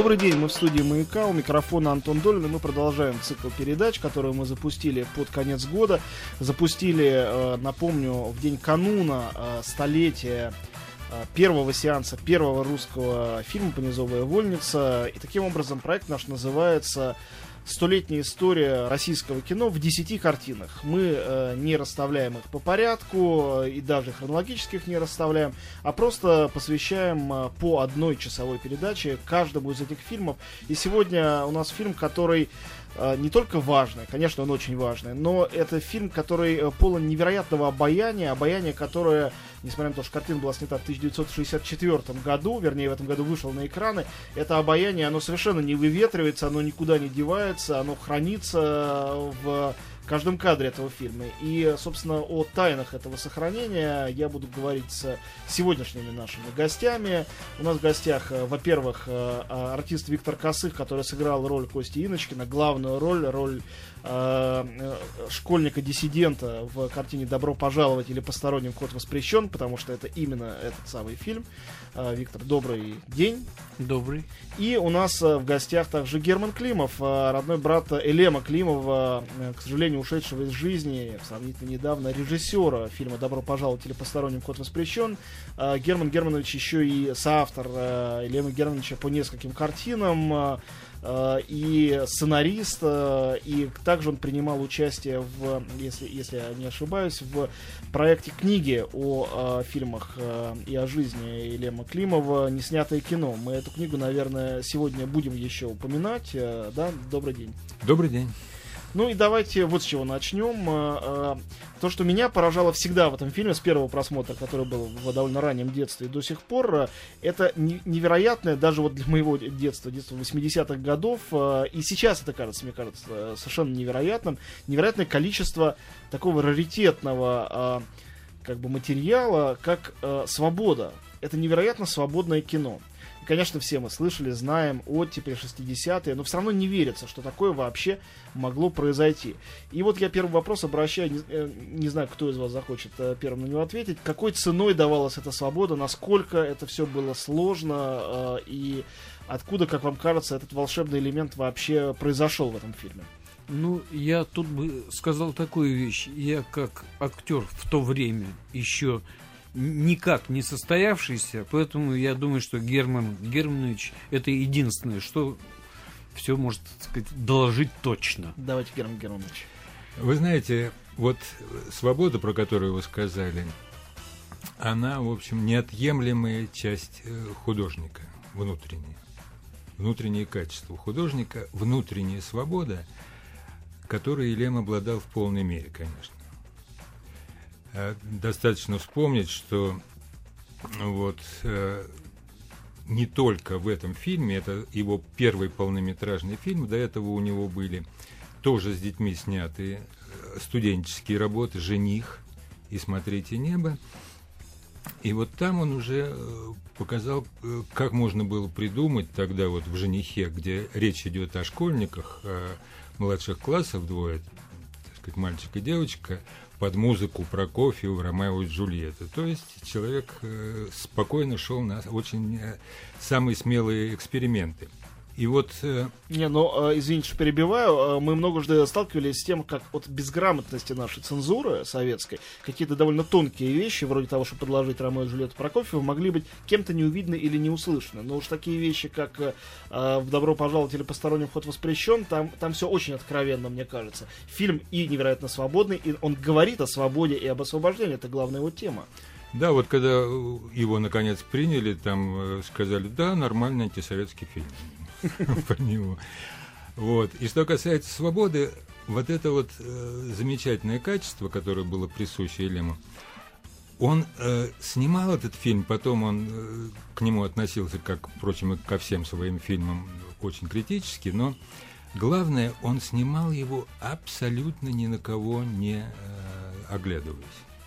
Добрый день, мы в студии «Маяка», у микрофона Антон Долин, и мы продолжаем цикл передач, которую мы запустили под конец года. Запустили, э, напомню, в день кануна э, столетия э, первого сеанса первого русского фильма «Понизовая вольница». И таким образом проект наш называется столетняя история российского кино в десяти картинах. Мы э, не расставляем их по порядку э, и даже хронологически их не расставляем, а просто посвящаем э, по одной часовой передаче каждому из этих фильмов. И сегодня у нас фильм, который не только важный, конечно, он очень важный, но это фильм, который э, полон невероятного обаяния, обаяние, которое несмотря на то, что картина была снята в 1964 году, вернее, в этом году вышел на экраны, это обаяние, оно совершенно не выветривается, оно никуда не девается, оно хранится в каждом кадре этого фильма. И, собственно, о тайнах этого сохранения я буду говорить с сегодняшними нашими гостями. У нас в гостях, э, во-первых, э, артист Виктор Косых, который сыграл роль Кости Иночкина, главную роль, роль школьника-диссидента в картине «Добро пожаловать» или «Посторонним вход воспрещен», потому что это именно этот самый фильм. Э, Виктор, добрый день. Добрый. И у нас э, в гостях также Герман Климов, родной брат Элема Климова, к сожалению, ушедшего из жизни сравнительно недавно режиссера фильма «Добро пожаловать» или «Посторонним вход воспрещен». Герман Германович еще и соавтор Елема Германовича по нескольким картинам, Э, и сценарист, э, и также он принимал участие в, если, если я не ошибаюсь, в проекте книги о, о фильмах э, и о жизни Елема Климова «Неснятое кино». Мы эту книгу, наверное, сегодня будем еще упоминать. Да, добрый день. Добрый день. Ну и давайте вот с чего начнем. Э, э, то, что меня поражало всегда в этом фильме с первого просмотра, который был в довольно раннем детстве и до сих пор, э, это невероятное, даже вот для моего детства, детства 80-х годов, и сейчас это кажется, мне кажется, совершенно невероятным, невероятное количество такого раритетного как бы материала, как свобода. Это невероятно свободное кино конечно, все мы слышали, знаем оттепель 60-е, но все равно не верится, что такое вообще могло произойти. И вот я первый вопрос обращаю, не, э, не знаю, кто из вас захочет э, первым на него ответить, какой ценой давалась эта свобода, насколько это все было сложно э, и откуда, как вам кажется, этот волшебный элемент вообще произошел в этом фильме? Ну, я тут бы сказал такую вещь. Я как актер в то время еще никак не состоявшийся, поэтому я думаю, что Герман Германович это единственное, что все может сказать, доложить точно. Давайте, Герман Германович. Вы знаете, вот свобода, про которую вы сказали, она, в общем, неотъемлемая часть э, художника, внутренняя. Внутреннее качество художника, внутренняя свобода, которой Елем обладал в полной мере, конечно. Э, достаточно вспомнить, что вот э, не только в этом фильме, это его первый полнометражный фильм, до этого у него были тоже с детьми снятые э, студенческие работы «Жених» и «Смотрите небо». И вот там он уже показал, как можно было придумать тогда вот в «Женихе», где речь идет о школьниках, младших классов двое, так сказать, мальчик и девочка, под музыку Прокофьева, Ромео и Джульетта. То есть человек э, спокойно шел на очень э, самые смелые эксперименты. И вот... Э, Не, ну, э, извините, что перебиваю. Э, мы многожды сталкивались с тем, как от безграмотности нашей цензуры советской какие-то довольно тонкие вещи, вроде того, что предложить Ромео и Джульетту Прокофьева, могли быть кем-то не увидены или не услышаны. Но уж такие вещи, как в «Добро пожаловать» или «Посторонним вход воспрещен», там, там все очень откровенно, мне кажется. Фильм и невероятно свободный, и он говорит о свободе и об освобождении. Это главная его тема. Да, вот когда его наконец приняли, там сказали, да, нормальный антисоветский фильм. по нему. Вот. И что касается свободы, вот это вот э, замечательное качество, которое было присуще Элему, он э, снимал этот фильм, потом он э, к нему относился, как, впрочем, и ко всем своим фильмам, очень критически, но главное, он снимал его абсолютно ни на кого не э, оглядываясь.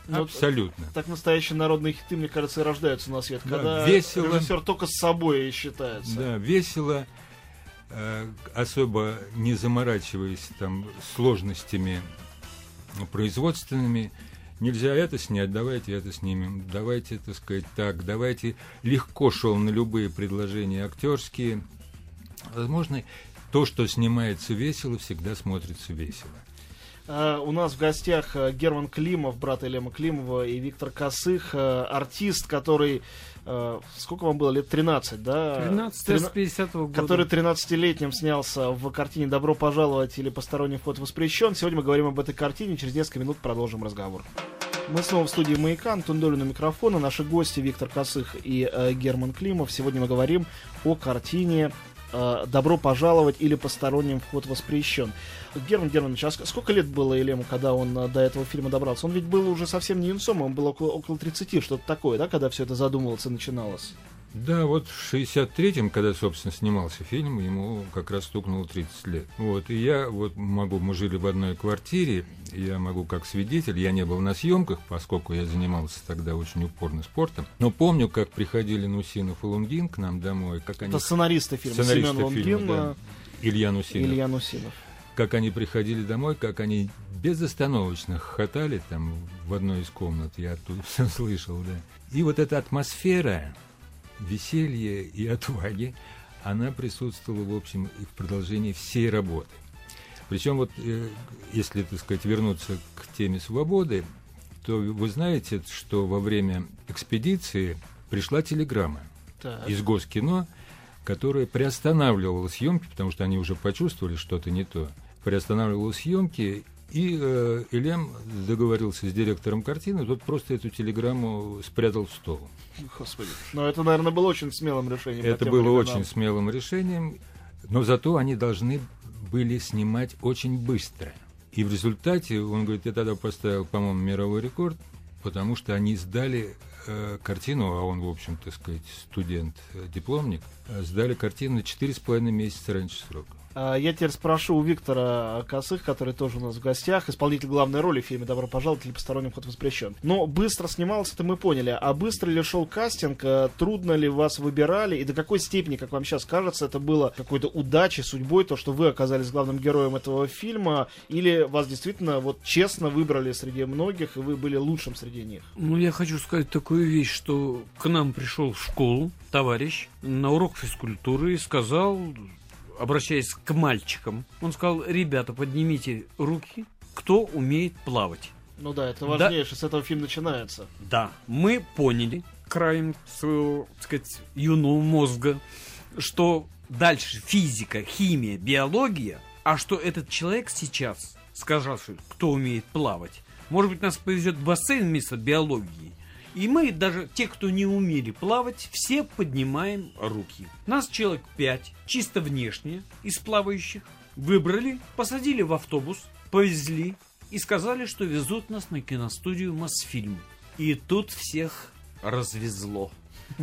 Ну, Абсолютно. Так настоящие народные хиты, мне кажется, и рождаются на свет, да, когда весело, режиссер только с собой считается. Да, весело, особо не заморачиваясь там сложностями производственными, нельзя это снять, давайте это снимем, давайте, так сказать, так, давайте легко шел на любые предложения актерские, Возможно, то, что снимается весело, всегда смотрится весело. Uh, у нас в гостях uh, Герман Климов, брат Елема Климова, и Виктор Косых, артист, который... Сколько вам было? Лет 13, да? 13 13... с 50 -го года. Который 13-летним снялся в картине «Добро пожаловать» или «Посторонний вход воспрещен». Сегодня мы говорим об этой картине. Через несколько минут продолжим разговор. Мы снова в студии «Маяка», Антон Долин у микрофона, наши гости Виктор Косых и э, Герман Климов. Сегодня мы говорим о картине э, «Добро пожаловать» или «Посторонним вход воспрещен». Герман Германович, а сколько лет было Елему, когда он э, до этого фильма добрался? Он ведь был уже совсем не юнцом, он был около, около 30, что-то такое, да, когда все это задумывалось и начиналось? Да, вот в 63-м, когда, собственно, снимался фильм, ему как раз стукнуло 30 лет. Вот, и я вот могу, мы жили в одной квартире, я могу как свидетель, я не был на съемках, поскольку я занимался тогда очень упорно спортом, но помню, как приходили Нусинов и Лунгин к нам домой, как они... Это сценаристы фильма, сценаристы Семен Лунгин, фильма, да. Илья Нусинов. Илья Нусинов. Как они приходили домой, как они безостановочно хохотали там в одной из комнат, я оттуда все слышал, да. И вот эта атмосфера, веселья и отваги, она присутствовала, в общем, и в продолжении всей работы. Причем вот, э, если, так сказать, вернуться к теме свободы, то вы знаете, что во время экспедиции пришла телеграмма так. из Госкино, которая приостанавливала съемки, потому что они уже почувствовали что-то не то, приостанавливала съемки и э, Илем договорился с директором картины, тот просто эту телеграмму спрятал в стол. Господи. Но это, наверное, было очень смелым решением. Это было очень смелым решением, но зато они должны были снимать очень быстро. И в результате, он говорит, я тогда поставил, по-моему, мировой рекорд, потому что они сдали э, картину, а он, в общем, так сказать, студент-дипломник, э, сдали картину на 4,5 месяца раньше срока. А, я теперь спрошу у Виктора Косых, который тоже у нас в гостях, исполнитель главной роли в фильме «Добро пожаловать» или «Посторонним ход воспрещен». Но быстро снимался, это мы поняли. А быстро ли шел кастинг? Э, трудно ли вас выбирали? И до какой степени, как вам сейчас кажется, это было какой-то удачей, судьбой, то, что вы оказались главным героем этого фильма? Или вас действительно вот честно выбрали среди многих, и вы были лучшим среди них? Ну, я хочу сказать такую вещь, что к нам пришел в школу товарищ на урок физкультуры и сказал, обращаясь к мальчикам, он сказал, ребята, поднимите руки, кто умеет плавать. Ну да, это важнее, да. с этого фильм начинается. Да, мы поняли краем своего, так сказать, юного мозга, что дальше физика, химия, биология, а что этот человек сейчас, сказавший, кто умеет плавать, может быть, нас повезет в бассейн вместо биологии, и мы, даже те, кто не умели плавать, все поднимаем руки. Нас человек пять, чисто внешне, из плавающих. Выбрали, посадили в автобус, повезли и сказали, что везут нас на киностудию Мосфильм. И тут всех развезло.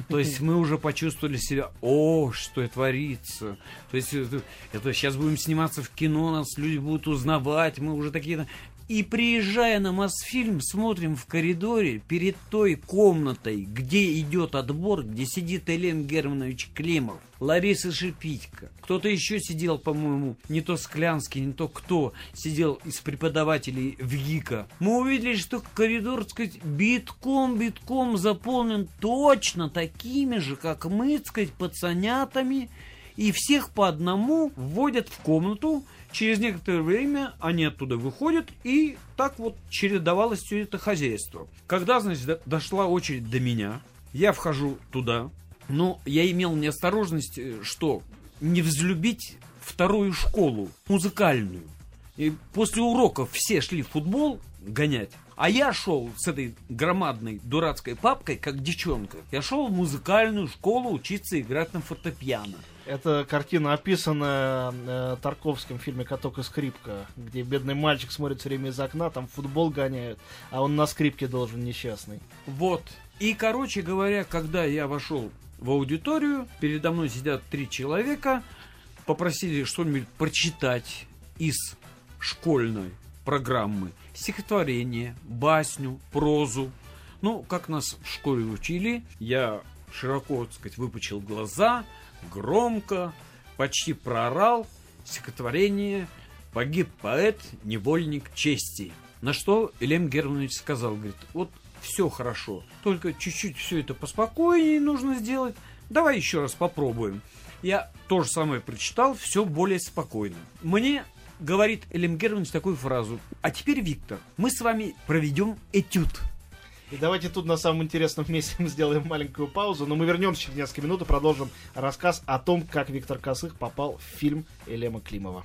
То есть мы уже почувствовали себя, о, что творится. То есть это, это сейчас будем сниматься в кино, нас люди будут узнавать, мы уже такие... И приезжая на Мосфильм, смотрим в коридоре перед той комнатой, где идет отбор, где сидит Элен Германович Климов, Лариса Шипитько. Кто-то еще сидел, по-моему, не то Склянский, не то кто сидел из преподавателей в ГИКа. Мы увидели, что коридор, так сказать, битком-битком заполнен точно такими же, как мы, так сказать, пацанятами. И всех по одному вводят в комнату, Через некоторое время они оттуда выходят, и так вот чередовалось все это хозяйство. Когда, значит, дошла очередь до меня, я вхожу туда, но я имел неосторожность, э, что не взлюбить вторую школу, музыкальную. И после уроков все шли в футбол гонять, а я шел с этой громадной дурацкой папкой, как девчонка. Я шел в музыкальную школу учиться играть на фортепиано. Это картина, описанная э, Тарковским в фильме «Каток и скрипка», где бедный мальчик смотрит все время из окна, там футбол гоняют, а он на скрипке должен несчастный. Вот. И, короче говоря, когда я вошел в аудиторию, передо мной сидят три человека, попросили что-нибудь прочитать из школьной программы. Стихотворение, басню, прозу. Ну, как нас в школе учили, я широко, так сказать, выпучил глаза – громко, почти проорал стихотворение «Погиб поэт, невольник чести». На что Илем Германович сказал, говорит, вот все хорошо, только чуть-чуть все это поспокойнее нужно сделать, давай еще раз попробуем. Я то же самое прочитал, все более спокойно. Мне говорит Элем Германович такую фразу. А теперь, Виктор, мы с вами проведем этюд. И давайте тут на самом интересном месте мы сделаем маленькую паузу, но мы вернемся через несколько минут и продолжим рассказ о том, как Виктор Косых попал в фильм Элема Климова.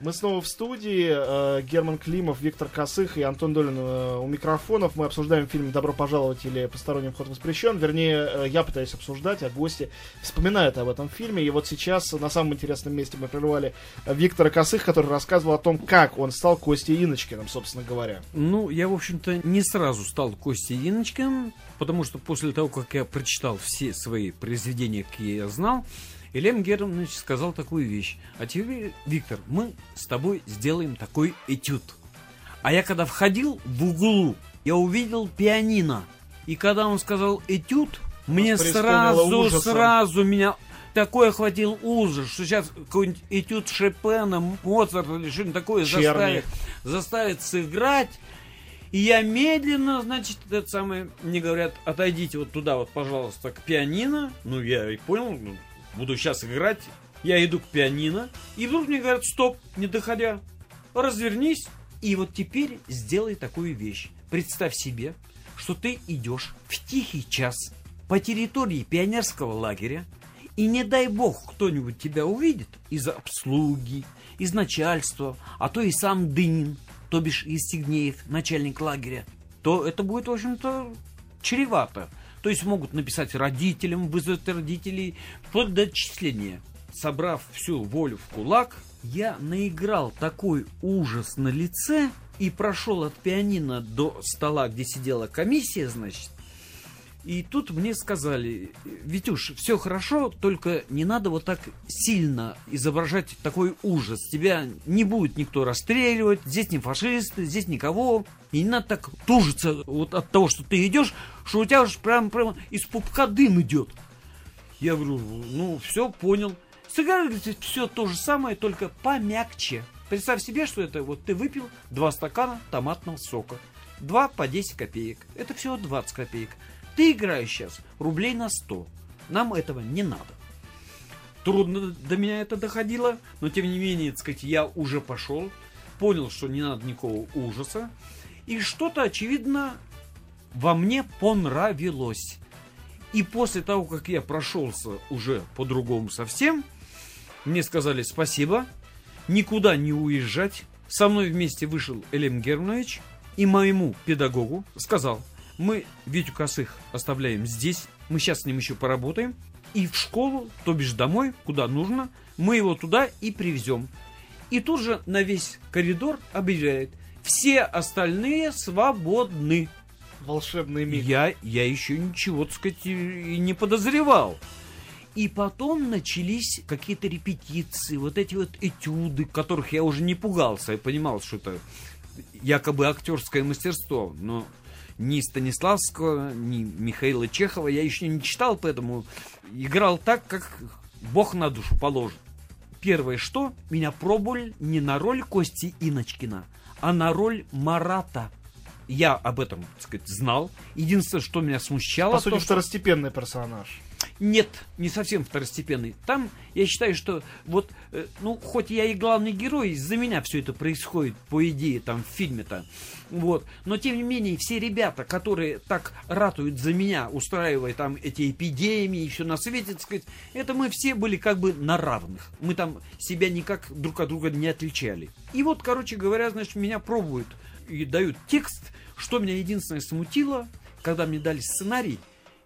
Мы снова в студии. Э, Герман Климов, Виктор Косых и Антон Долин э, у микрофонов. Мы обсуждаем фильм «Добро пожаловать» или «Посторонним вход воспрещен». Вернее, э, я пытаюсь обсуждать, а гости вспоминают об этом фильме. И вот сейчас на самом интересном месте мы прервали Виктора Косых, который рассказывал о том, как он стал Костей Иночкиным, собственно говоря. Ну, я, в общем-то, не сразу стал Костей Иночкиным, потому что после того, как я прочитал все свои произведения, какие я знал, и Лем Германович сказал такую вещь. А теперь, Виктор, мы с тобой сделаем такой этюд. А я когда входил в углу, я увидел пианино. И когда он сказал этюд, мне сразу, сразу меня такой охватил ужас, что сейчас какой-нибудь этюд Шопена, Моцарта или что-нибудь такое заставит, заставит сыграть. И я медленно, значит, это самое, мне говорят, отойдите вот туда вот, пожалуйста, к пианино. Ну, я и понял, ну, буду сейчас играть, я иду к пианино, и вдруг мне говорят, стоп, не доходя, развернись, и вот теперь сделай такую вещь. Представь себе, что ты идешь в тихий час по территории пионерского лагеря, и не дай бог кто-нибудь тебя увидит из обслуги, из начальства, а то и сам Дынин, то бишь Евстигнеев, начальник лагеря, то это будет, в общем-то, чревато. То есть могут написать родителям, вызвать родителей, вплоть до отчисления. Собрав всю волю в кулак, я наиграл такой ужас на лице и прошел от пианино до стола, где сидела комиссия, значит, и тут мне сказали, Витюш, все хорошо, только не надо вот так сильно изображать такой ужас. Тебя не будет никто расстреливать, здесь не фашисты, здесь никого. И не надо так тужиться вот от того, что ты идешь, что у тебя уж прям, прям из пупка дым идет. Я говорю, ну все, понял. Сыграли все то же самое, только помягче. Представь себе, что это вот ты выпил два стакана томатного сока. Два по 10 копеек. Это всего 20 копеек. Ты играешь сейчас рублей на 100. Нам этого не надо. Трудно до меня это доходило, но тем не менее, так сказать, я уже пошел, понял, что не надо никакого ужаса, и что-то, очевидно, во мне понравилось. И после того, как я прошелся уже по-другому совсем, мне сказали спасибо, никуда не уезжать. Со мной вместе вышел Элем Германович и моему педагогу сказал, мы Витю Косых оставляем здесь. Мы сейчас с ним еще поработаем. И в школу, то бишь домой, куда нужно, мы его туда и привезем. И тут же на весь коридор объявляет. Все остальные свободны. Волшебный миг. Я, я еще ничего, так сказать, и не подозревал. И потом начались какие-то репетиции, вот эти вот этюды, которых я уже не пугался. Я понимал, что это якобы актерское мастерство. Но ни Станиславского, ни Михаила Чехова я еще не читал, поэтому играл так, как Бог на душу положит. Первое, что меня пробовали не на роль Кости Иночкина, а на роль Марата. Я об этом, так сказать, знал. Единственное, что меня смущало... По сути, то, второстепенный персонаж. Нет, не совсем второстепенный. Там, я считаю, что вот, э, ну, хоть я и главный герой, из-за меня все это происходит, по идее, там, в фильме-то. Вот. Но, тем не менее, все ребята, которые так ратуют за меня, устраивая там эти эпидемии все на свете, так сказать, это мы все были как бы на равных. Мы там себя никак друг от друга не отличали. И вот, короче говоря, значит, меня пробуют и дают текст, что меня единственное смутило, когда мне дали сценарий,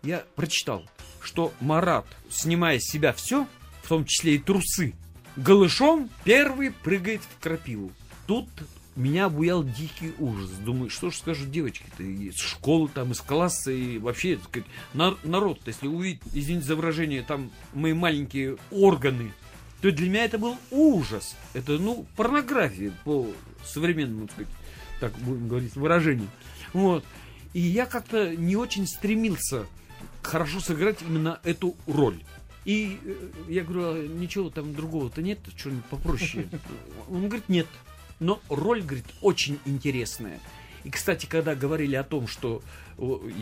я прочитал что Марат, снимая с себя все, в том числе и трусы, голышом первый прыгает в крапиву. Тут меня обуял дикий ужас. Думаю, что же скажут девочки-то из школы, там, из класса, и вообще, сказать, народ, если увидит, извините за выражение, там, мои маленькие органы, то для меня это был ужас. Это, ну, порнография по современному, так сказать, так будем говорить, выражению. Вот. И я как-то не очень стремился хорошо сыграть именно эту роль. И э, я говорю, а ничего там другого-то нет, что-нибудь попроще. Он говорит, нет. Но роль, говорит, очень интересная. И, кстати, когда говорили о том, что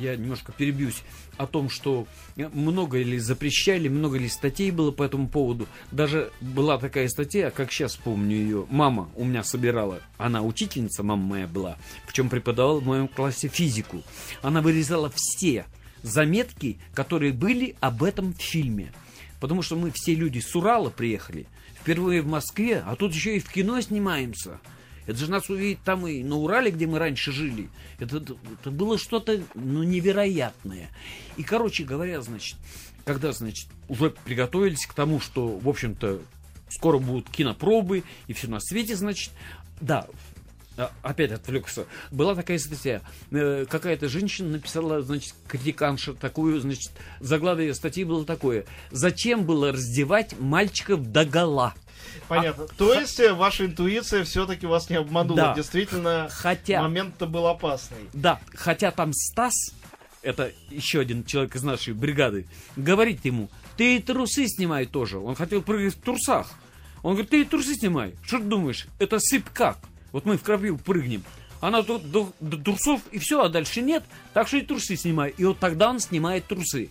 я немножко перебьюсь, о том, что много ли запрещали, много ли статей было по этому поводу. Даже была такая статья, как сейчас помню ее, мама у меня собирала, она учительница, мама моя была, в чем преподавала в моем классе физику. Она вырезала все заметки, которые были об этом фильме. Потому что мы все люди с Урала приехали, впервые в Москве, а тут еще и в кино снимаемся – это же нас увидеть там и на Урале, где мы раньше жили. Это, это было что-то ну, невероятное. И, короче говоря, значит, когда, значит, уже приготовились к тому, что, в общем-то, скоро будут кинопробы и все на свете, значит, да, опять отвлекся. Была такая статья. Э, какая-то женщина написала, значит, критиканша такую, значит, заглавие статьи было такое. Зачем было раздевать мальчиков до гола? Понятно. А, То есть х... ваша интуиция все-таки вас не обманула. Да. Действительно, хотя, момент-то был опасный. Да, хотя там Стас, это еще один человек из нашей бригады, говорит ему, ты трусы снимай тоже. Он хотел прыгать в трусах. Он говорит, ты трусы снимай. Что ты думаешь, это сыпь как? Вот мы в крапиву прыгнем. Она до, до, до трусов и все, а дальше нет. Так что и трусы снимай. И вот тогда он снимает трусы.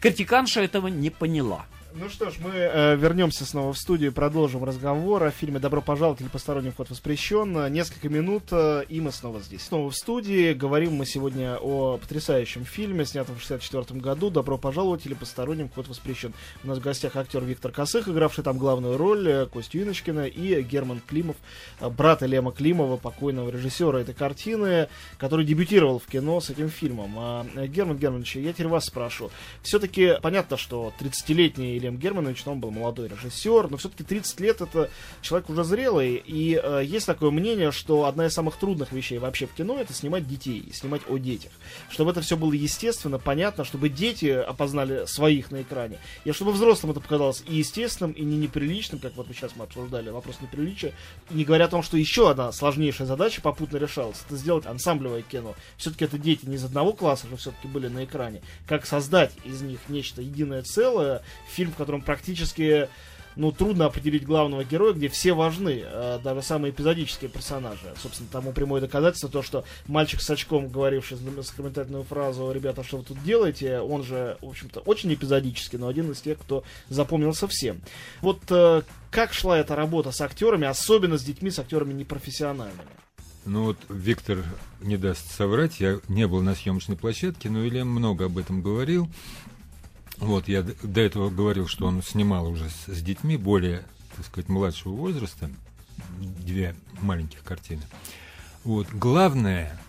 Критиканша этого не поняла. Ну что ж, мы э, вернемся снова в студию и продолжим разговор о фильме «Добро пожаловать» или «Посторонний вход воспрещен». Несколько минут, э, и мы снова здесь. Снова в студии. Говорим мы сегодня о потрясающем фильме, снятом в 64 году «Добро пожаловать» или «Посторонний вход воспрещен». У нас в гостях актер Виктор Косых, игравший там главную роль, э, Костю Юночкина и Герман Климов, э, брат Лема Климова, покойного режиссера этой картины, который дебютировал в кино с этим фильмом. А, э, Герман Германович, я теперь вас спрошу. Все-таки понятно, что 30-летний Ильем Германович, но он был молодой режиссер, но все-таки 30 лет это человек уже зрелый, и э, есть такое мнение, что одна из самых трудных вещей вообще в кино это снимать детей, снимать о детях. Чтобы это все было естественно, понятно, чтобы дети опознали своих на экране, и чтобы взрослым это показалось и естественным, и не неприличным, как вот мы сейчас мы обсуждали вопрос неприличия, не говоря о том, что еще одна сложнейшая задача попутно решалась, это сделать ансамблевое кино. Все-таки это дети не из одного класса же все-таки были на экране. Как создать из них нечто единое целое, фильм в котором практически ну, трудно определить главного героя, где все важны, э, даже самые эпизодические персонажи. Собственно, тому прямое доказательство то, что мальчик с очком, говоривший сакраментальную фразу «Ребята, что вы тут делаете?», он же, в общем-то, очень эпизодический, но один из тех, кто запомнился всем. Вот э, как шла эта работа с актерами, особенно с детьми, с актерами непрофессиональными? Ну вот Виктор не даст соврать, я не был на съемочной площадке, но Илья много об этом говорил. Вот, я до этого говорил, что он снимал уже с, с детьми более, так сказать, младшего возраста, две маленьких картины. Вот, главное,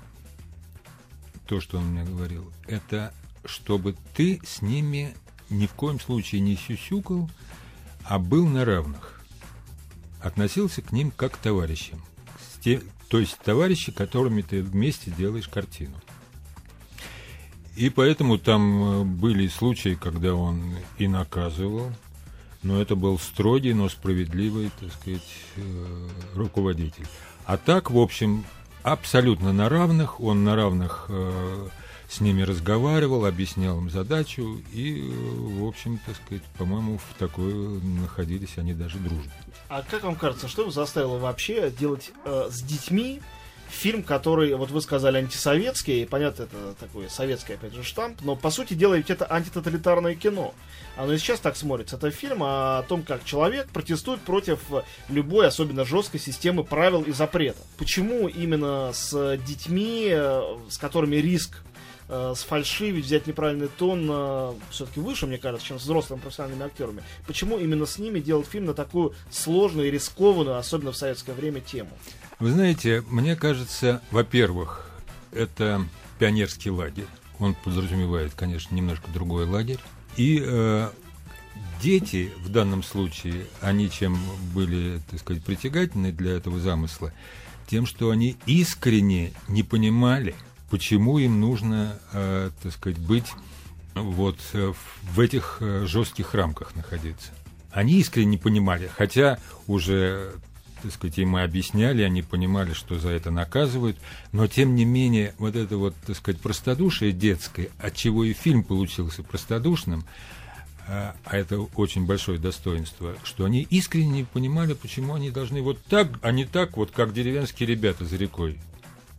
то, что он мне говорил, это чтобы ты с ними ни в коем случае не сюсюкал, а был на равных. Относился к ним как к товарищам. То есть товарищи, которыми ты вместе делаешь картину. И поэтому там э, были случаи, когда он и наказывал, но это был строгий, но справедливый, так сказать, э, руководитель. А так, в общем, абсолютно на равных, он на равных э, с ними разговаривал, объяснял им задачу, и, в общем, так сказать, по-моему, в такой находились они даже дружно. А как вам кажется, что заставило вообще делать э, с детьми фильм, который, вот вы сказали, антисоветский, понятно, это такой советский, опять же, штамп, но, по сути дела, ведь это антитоталитарное кино. Оно и сейчас так смотрится. Это фильм о том, как человек протестует против любой, особенно жесткой системы правил и запретов. Почему именно с детьми, э, с которыми риск э, сфальшивить, взять неправильный тон э, все-таки выше, мне кажется, чем с взрослыми профессиональными актерами. Почему именно с ними делать фильм на такую сложную и рискованную, особенно в советское время, тему? Вы знаете, мне кажется, во-первых, это пионерский лагерь. Он подразумевает, конечно, немножко другой лагерь. И э, дети в данном случае, они чем были, так сказать, притягательны для этого замысла, тем, что они искренне не понимали, почему им нужно, э, так сказать, быть вот э, в этих э, жестких рамках находиться. Они искренне не понимали, хотя уже так сказать, им мы объясняли, они понимали, что за это наказывают, но тем не менее вот это вот, так сказать, простодушие детское, от чего и фильм получился простодушным, а, а это очень большое достоинство, что они искренне понимали, почему они должны вот так, а не так, вот как деревенские ребята за рекой.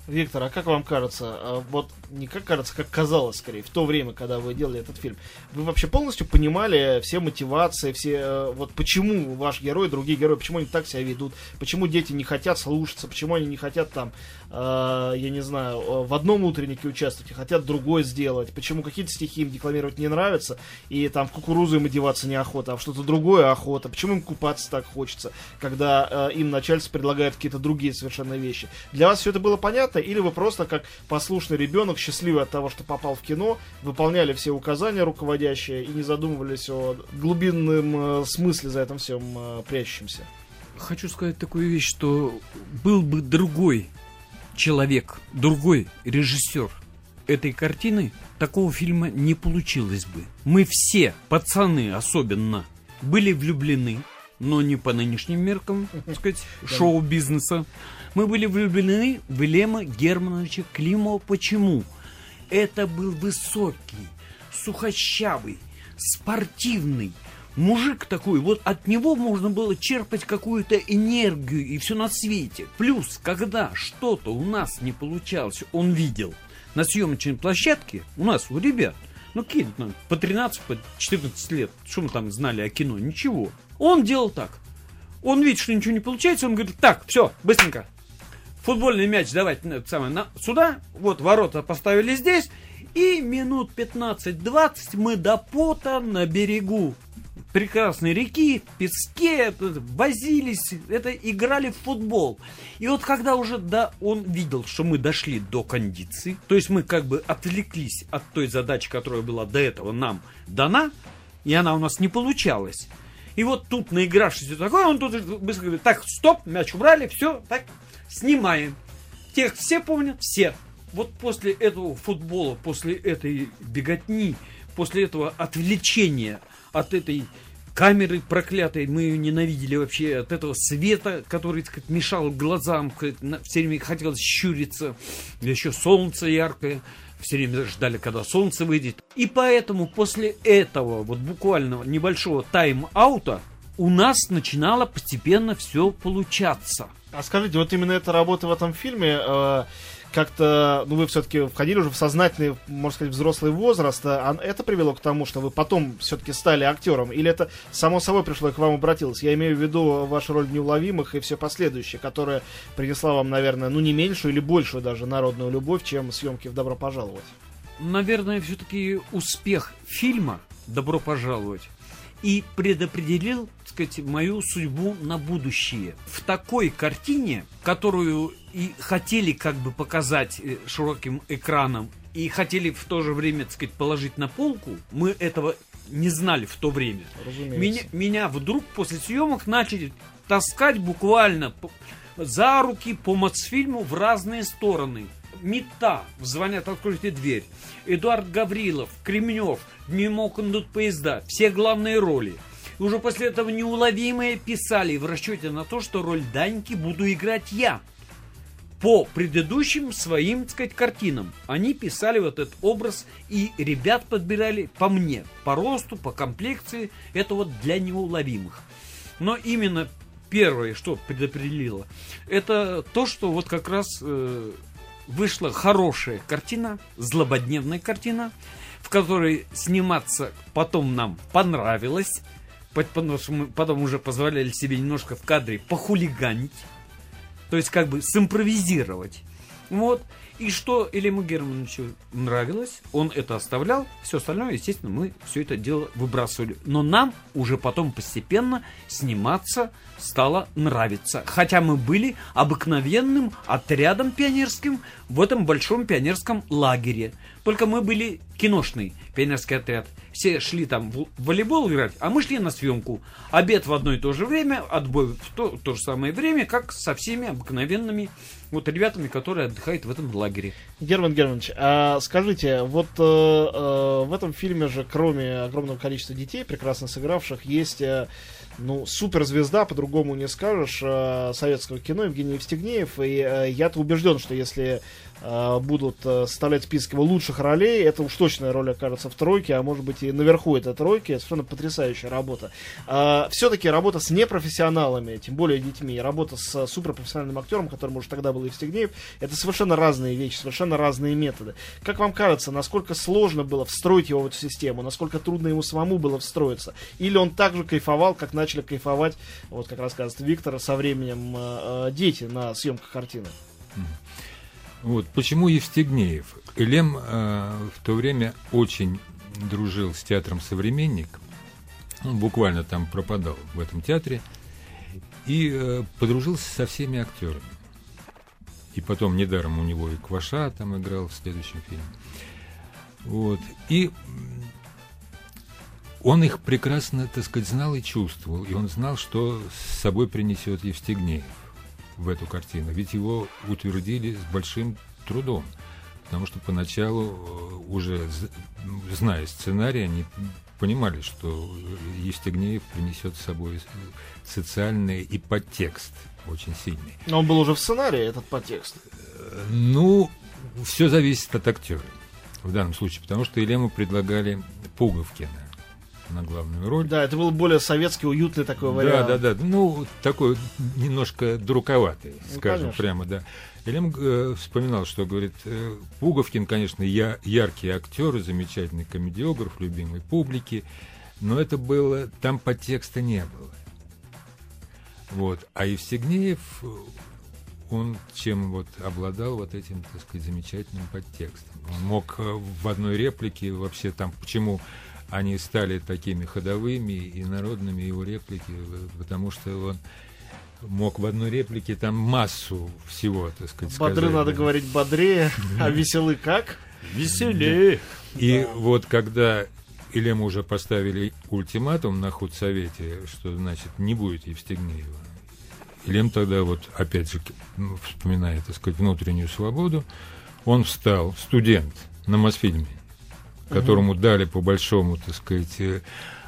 Виктор, а как вам кажется, а вот не как кажется, как казалось скорее, в то время, когда вы делали этот фильм, вы вообще полностью понимали все мотивации, все, э, вот почему ваш герой, другие герои, почему они так себя ведут, почему дети не хотят слушаться, почему они не хотят там, э, я не знаю, э, в одном утреннике участвовать, а хотят другой сделать, почему какие-то стихи им декламировать не нравятся, и там в кукурузу им одеваться неохота, а в что-то другое охота, почему им купаться так хочется, когда э, им начальство предлагает какие-то другие совершенно вещи. Для вас все это было понятно? или вы просто как послушный ребенок, счастливый от того, что попал в кино, выполняли все указания руководящие и не задумывались о глубинном э, смысле за этим всем э, прячущемся? Хочу сказать такую вещь, что был бы другой человек, другой режиссер этой картины, такого фильма не получилось бы. Мы все, пацаны особенно, были влюблены, но не по нынешним меркам, так сказать, шоу-бизнеса. Мы были влюблены в Лема Германовича Климова. Почему? Это был высокий, сухощавый, спортивный, мужик такой, вот от него можно было черпать какую-то энергию и все на свете. Плюс, когда что-то у нас не получалось, он видел на съемочной площадке, у нас, у ребят, ну какие ну, по 13, по 14 лет, что мы там знали о кино, ничего. Он делал так. Он видит, что ничего не получается, он говорит, так, все, быстренько, футбольный мяч давайте на, самое, на, сюда, вот ворота поставили здесь, и минут 15-20 мы до пота на берегу прекрасной реки, песке, возились, это играли в футбол. И вот когда уже да, он видел, что мы дошли до кондиции, то есть мы как бы отвлеклись от той задачи, которая была до этого нам дана, и она у нас не получалась. И вот тут, наигравшись такое, он тут быстро говорит, так, стоп, мяч убрали, все, так, снимаем. Текст все помнят? Все. Вот после этого футбола, после этой беготни, после этого отвлечения от этой камеры проклятой, мы ее ненавидели вообще, от этого света, который, так мешал глазам, все время хотелось щуриться, еще солнце яркое, все время ждали, когда солнце выйдет. И поэтому после этого вот буквально небольшого тайм-аута у нас начинало постепенно все получаться. А скажите, вот именно эта работа в этом фильме э, как-то, ну, вы все-таки входили уже в сознательный, можно сказать, взрослый возраст, а это привело к тому, что вы потом все-таки стали актером, или это само собой пришло и к вам обратилось? Я имею в виду вашу роль в «Неуловимых» и все последующее, которое принесла вам, наверное, ну, не меньшую или большую даже народную любовь, чем съемки в «Добро пожаловать». Наверное, все-таки успех фильма «Добро пожаловать» и предопределил, так сказать, мою судьбу на будущее. В такой картине, которую и хотели как бы показать э, широким экраном, и хотели в то же время, так сказать, положить на полку, мы этого не знали в то время. Меня, меня вдруг после съемок начали таскать буквально за руки по Мосфильму в разные стороны. Мета, звонят, откройте дверь. Эдуард Гаврилов, Кремнев, мимо идут поезда, все главные роли. И уже после этого неуловимые писали в расчете на то, что роль Даньки буду играть я. По предыдущим своим, так сказать, картинам. Они писали вот этот образ, и ребят подбирали по мне, по росту, по комплекции. Это вот для неуловимых. Но именно первое, что предопределило, это то, что вот как раз э, вышла хорошая картина, злободневная картина, в которой сниматься потом нам понравилось, потому что мы потом уже позволяли себе немножко в кадре похулиганить, то есть как бы симпровизировать. Вот. И что Элему Германовичу нравилось, он это оставлял, все остальное, естественно, мы все это дело выбрасывали. Но нам уже потом постепенно сниматься стало нравиться. Хотя мы были обыкновенным отрядом пионерским в этом большом пионерском лагере. Только мы были киношный пионерский отряд. Все шли там в волейбол играть, а мы шли на съемку. Обед в одно и то же время, отбой в то, то же самое время, как со всеми обыкновенными вот ребятами, которые отдыхают в этом лагере. Герман Германович, а скажите, вот э, э, в этом фильме же, кроме огромного количества детей, прекрасно сыгравших, есть э, ну, суперзвезда, по-другому не скажешь, э, советского кино Евгений Евстигнеев. И э, я-то убежден, что если э, будут э, составлять список его лучших ролей, это уж точная роль окажется в тройке, а может быть и наверху этой тройки. Это совершенно потрясающая работа. Э, все-таки работа с непрофессионалами, тем более детьми, работа с суперпрофессиональным актером, которым уже тогда был Евстигнеев, это совершенно разные вещи, совершенно разные методы. Как вам кажется, насколько сложно было встроить его в эту систему, насколько трудно ему самому было встроиться? Или он так же кайфовал, как начали кайфовать, вот как рассказывает Виктор, со временем э, э, дети на съемках картины? Вот почему Евстигнеев? Элем э, в то время очень дружил с театром «Современник». Он буквально там пропадал в этом театре. И э, подружился со всеми актерами. И потом недаром у него и Кваша там играл в следующем фильме. Вот. И он их прекрасно, так сказать, знал и чувствовал. И он знал, что с собой принесет Евстигнеев в эту картину. Ведь его утвердили с большим трудом. Потому что поначалу, э, уже зная сценарий, они понимали, что Евстигнеев принесет с собой социальный и подтекст очень сильный. Но он был уже в сценарии, этот подтекст. Ну, все зависит от актера в данном случае, потому что Елему предлагали Пуговкина на главную роль. Да, это был более советский, уютный такой вариант. Да, да, да. Ну, такой немножко друковатый, ну, скажем конечно. прямо, да. Элем э, вспоминал, что говорит, э, Пуговкин, конечно, я, яркий актер, замечательный комедиограф, любимой публики, но это было, там подтекста не было. Вот. А Евстигнеев, он чем вот обладал вот этим, так сказать, замечательным подтекстом. Он мог э, в одной реплике вообще там, почему они стали такими ходовыми и народными его реплики, потому что он мог в одной реплике там массу всего, так сказать, Бодры сказать. надо говорить бодрее, а веселый как? Веселее. И вот когда Илему уже поставили ультиматум на худсовете, что значит не будет Евстигнеева, Илем тогда вот опять же вспоминая, так сказать, внутреннюю свободу, он встал, студент на Мосфильме, которому угу. дали по большому, так сказать, э,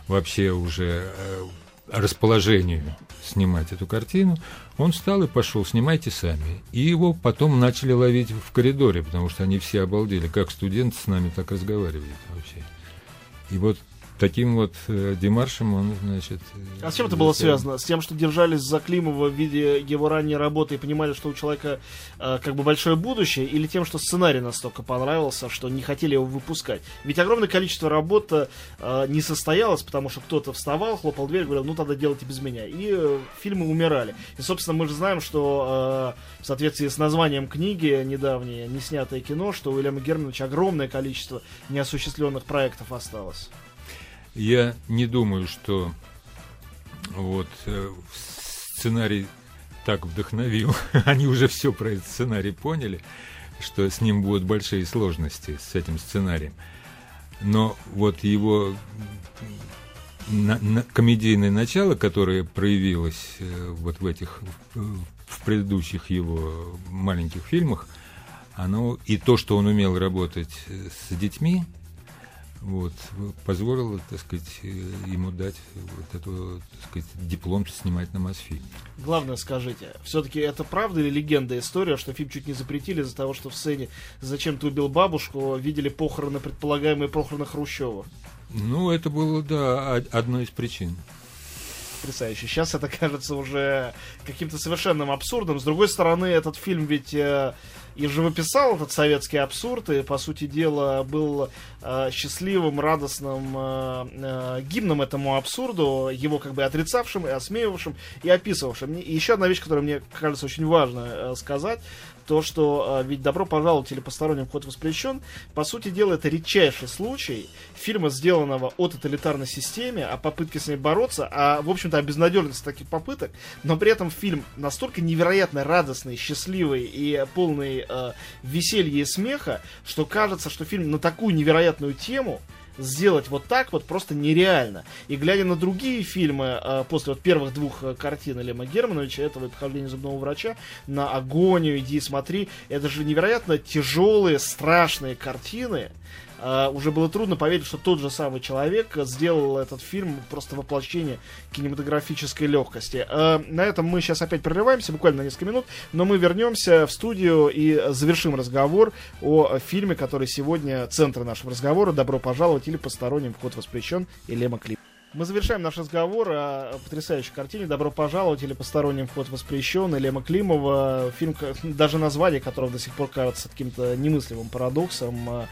вообще уже э, расположению снимать эту картину, он встал и пошел, снимайте сами. И его потом начали ловить в коридоре, потому что они все обалдели, как студент с нами так разговаривает вообще. И вот таким вот э, демаршем он, значит... А с чем это было связано? С тем, что держались за Климова в виде его ранней работы и понимали, что у человека э, как бы большое будущее, или тем, что сценарий настолько понравился, что не хотели его выпускать? Ведь огромное количество работ э, не состоялось, потому что кто-то вставал, хлопал дверь, говорил, ну тогда делайте без меня. И э, фильмы умирали. И, собственно, мы же знаем, что э, в соответствии с названием книги недавнее, не снятое кино, что у Ильяма Германовича огромное количество неосуществленных проектов осталось. Я не думаю, что вот э, сценарий так вдохновил. Они уже все про этот сценарий поняли, что с ним будут большие сложности с этим сценарием. Но вот его на, на, комедийное начало, которое проявилось э, вот в этих в предыдущих его маленьких фильмах, оно и то, что он умел работать с детьми, вот, позволило, так сказать, э, ему дать вот эту, так сказать, диплом снимать на Мосфильме. Главное, скажите, все-таки это правда или легенда история, что фильм чуть не запретили из-за того, что в сцене «Зачем ты убил бабушку» видели похороны, предполагаемые похороны Хрущева? Ну, это было, да, одной из причин потрясающе. Сейчас это кажется уже каким-то совершенным абсурдом. С другой стороны, этот фильм ведь э, и живописал этот советский абсурд, и, по сути дела, был э, счастливым, радостным э, э, гимном этому абсурду, его как бы отрицавшим и осмеивавшим и описывавшим. И еще одна вещь, которая мне кажется очень важно э, сказать, то, что э, ведь «Добро пожаловать» или «Посторонним вход воспрещен», по сути дела, это редчайший случай фильма, сделанного о тоталитарной системе, о попытке с ней бороться, а, в общем-то, о безнадежности таких попыток, но при этом фильм настолько невероятно радостный, счастливый и полный э, веселья и смеха, что кажется, что фильм на такую невероятную тему сделать вот так вот просто нереально. И глядя на другие фильмы э, после вот первых двух э, картин Лема Германовича, этого «Похождение зубного врача», на «Агонию», «Иди и смотри», это же невероятно тяжелые, страшные картины, э, уже было трудно поверить, что тот же самый человек сделал этот фильм просто воплощение кинематографической легкости. Э, на этом мы сейчас опять прерываемся, буквально на несколько минут, но мы вернемся в студию и завершим разговор о фильме, который сегодня центр нашего разговора «Добро пожаловать» или «Посторонним вход воспрещен» и Лема Клип. Мы завершаем наш разговор о потрясающей картине «Добро пожаловать» или «Посторонним вход воспрещен» Лема Климова. Фильм, даже название которого до сих пор кажется каким-то немыслимым парадоксом.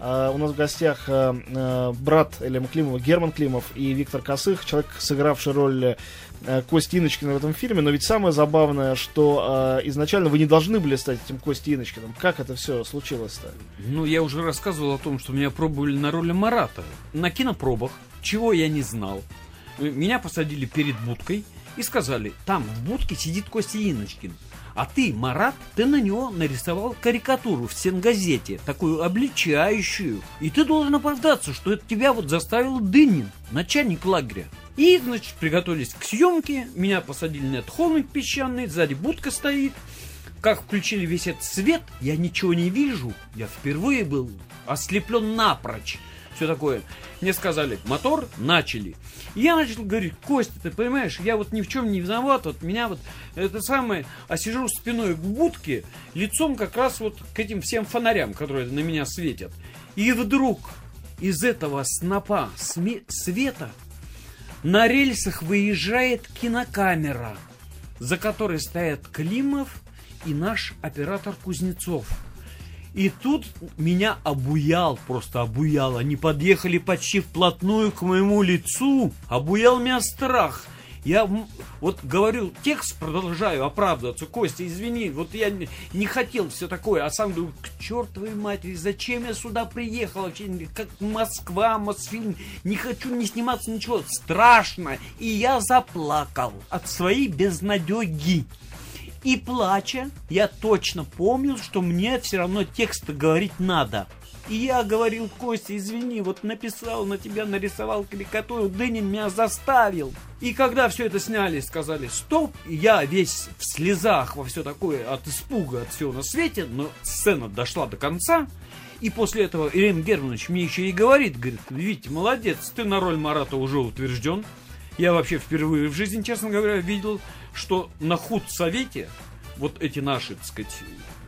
А, у нас в гостях а, а, брат Элема Климова Герман Климов и Виктор Косых, человек, сыгравший роль Кости Иночкина в этом фильме. Но ведь самое забавное, что изначально вы не должны были стать этим Кости Иночкиным. Как это все случилось-то? Ну, я уже рассказывал о том, что меня пробовали на роли Марата. На кинопробах чего я не знал. Меня посадили перед будкой и сказали, там в будке сидит Костя Иночкин. А ты, Марат, ты на него нарисовал карикатуру в стенгазете, такую обличающую. И ты должен оправдаться, что это тебя вот заставил Дынин, начальник лагеря. И, значит, приготовились к съемке, меня посадили на этот холмик песчаный, сзади будка стоит. Как включили весь этот свет, я ничего не вижу. Я впервые был ослеплен напрочь все такое. Мне сказали, мотор, начали. И я начал говорить, Костя, ты понимаешь, я вот ни в чем не виноват, вот меня вот это самое, а сижу спиной в будке, лицом как раз вот к этим всем фонарям, которые на меня светят. И вдруг из этого снопа света на рельсах выезжает кинокамера, за которой стоят Климов и наш оператор Кузнецов. И тут меня обуял, просто обуял. Они подъехали почти вплотную к моему лицу. Обуял меня страх. Я вот говорю, текст продолжаю оправдываться. Костя, извини, вот я не хотел все такое, а сам думаю, к чертовой матери, зачем я сюда приехал? Вообще, как Москва, Мосфильм, не хочу не сниматься, ничего. Страшно. И я заплакал от своей безнадеги. И плача, я точно помнил, что мне все равно текст говорить надо. И я говорил, Костя, извини, вот написал на тебя, нарисовал карикатуру, Дынин меня заставил. И когда все это сняли, сказали стоп, я весь в слезах во все такое от испуга от всего на свете, но сцена дошла до конца. И после этого Ирина Германович мне еще и говорит, говорит, Витя, молодец, ты на роль Марата уже утвержден. Я вообще впервые в жизни, честно говоря, видел что на худсовете вот эти наши, так сказать,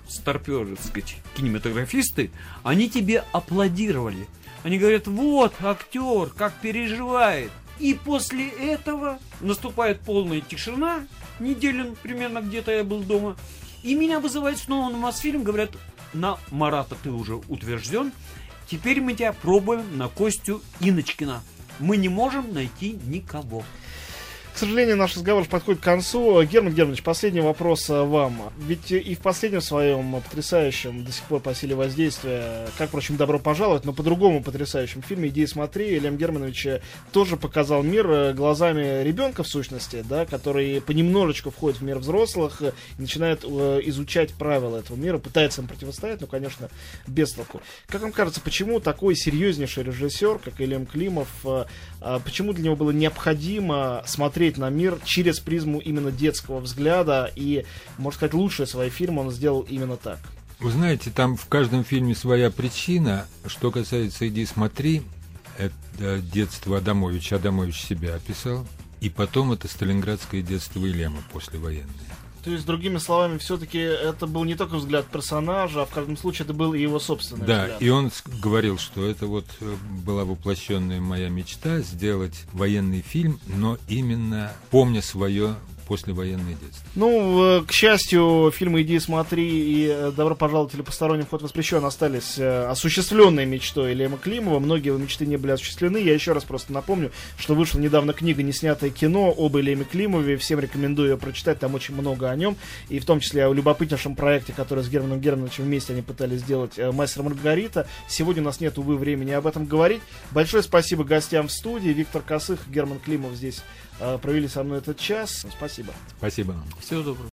старперы, так сказать, кинематографисты, они тебе аплодировали. Они говорят, вот актер, как переживает. И после этого наступает полная тишина, неделю примерно где-то я был дома, и меня вызывают снова на Мосфильм, говорят, на Марата ты уже утвержден, теперь мы тебя пробуем на Костю Иночкина. Мы не можем найти никого. К сожалению, наш разговор подходит к концу. Герман Германович, последний вопрос э, вам. Ведь и в последнем своем потрясающем, до сих пор по силе воздействия, как, впрочем, добро пожаловать, но по-другому потрясающем фильме «Иди смотри», Ильям Германович э, тоже показал мир э, глазами ребенка, в сущности, да, который понемножечку входит в мир взрослых начинает изучать правила этого мира, пытается им противостоять, но, конечно, без толку. Как вам кажется, почему такой серьезнейший режиссер, как Ильям Климов, почему для него было необходимо смотреть на мир через призму именно детского взгляда. И, можно сказать, лучшие свои фильмы он сделал именно так. Вы знаете, там в каждом фильме своя причина. Что касается «Иди смотри», это детство Адамовича. Адамович себя описал. И потом это сталинградское детство Ильяма послевоенное. То есть, другими словами, все-таки это был не только взгляд персонажа, а в каждом случае это был и его собственный да, взгляд. Да, и он говорил, что это вот э, была воплощенная моя мечта сделать военный фильм, но именно помня свое послевоенное детство. Ну, к счастью, фильмы «Иди смотри» и э, «Добро пожаловать» или «Посторонний вход воспрещен» остались э, осуществленной мечтой Лема Климова. Многие его мечты не были осуществлены. Я еще раз просто напомню, что вышла недавно книга «Неснятое кино» об Леме Климове. Всем рекомендую ее прочитать, там очень много о нем. И в том числе о любопытнейшем проекте, который с Германом Германовичем вместе они пытались сделать э, «Мастер Маргарита». Сегодня у нас нет, увы, времени об этом говорить. Большое спасибо гостям в студии. Виктор Косых, Герман Климов здесь провели со мной этот час. Спасибо. Спасибо. Всего доброго.